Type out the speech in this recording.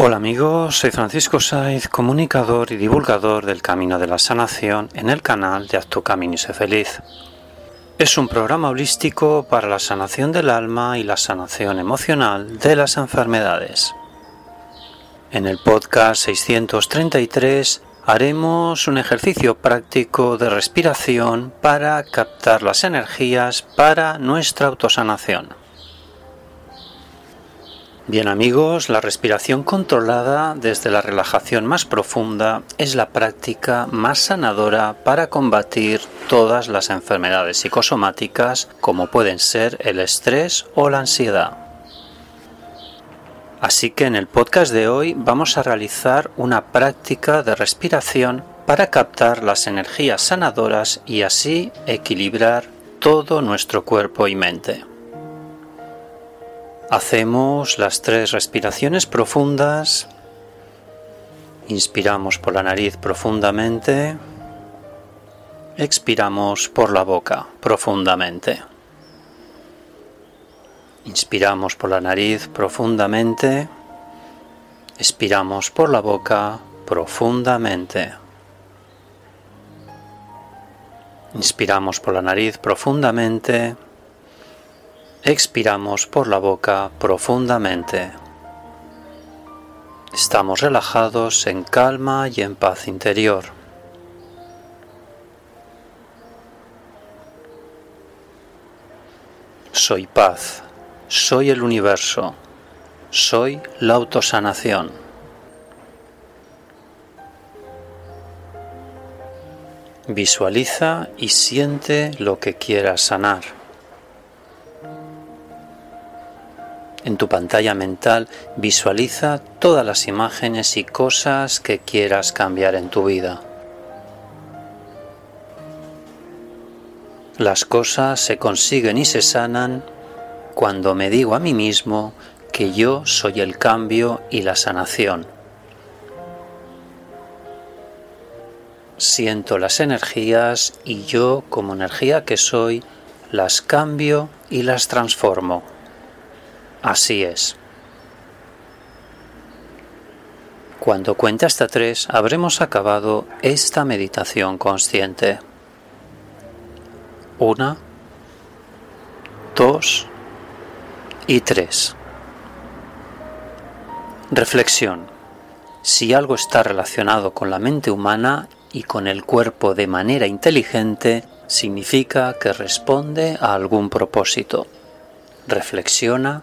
Hola amigos, soy Francisco Saiz, comunicador y divulgador del Camino de la Sanación en el canal de Haz tu Camino y sé feliz. Es un programa holístico para la sanación del alma y la sanación emocional de las enfermedades. En el podcast 633 haremos un ejercicio práctico de respiración para captar las energías para nuestra autosanación. Bien amigos, la respiración controlada desde la relajación más profunda es la práctica más sanadora para combatir todas las enfermedades psicosomáticas como pueden ser el estrés o la ansiedad. Así que en el podcast de hoy vamos a realizar una práctica de respiración para captar las energías sanadoras y así equilibrar todo nuestro cuerpo y mente. Hacemos las tres respiraciones profundas. Inspiramos por la nariz profundamente. Expiramos por la boca profundamente. Inspiramos por la nariz profundamente. Expiramos por la boca profundamente. Inspiramos por la nariz profundamente. Expiramos por la boca profundamente. Estamos relajados en calma y en paz interior. Soy paz, soy el universo, soy la autosanación. Visualiza y siente lo que quieras sanar. En tu pantalla mental visualiza todas las imágenes y cosas que quieras cambiar en tu vida. Las cosas se consiguen y se sanan cuando me digo a mí mismo que yo soy el cambio y la sanación. Siento las energías y yo como energía que soy las cambio y las transformo. Así es. Cuando cuente hasta tres habremos acabado esta meditación consciente. Una, dos y tres. Reflexión. Si algo está relacionado con la mente humana y con el cuerpo de manera inteligente, significa que responde a algún propósito. Reflexiona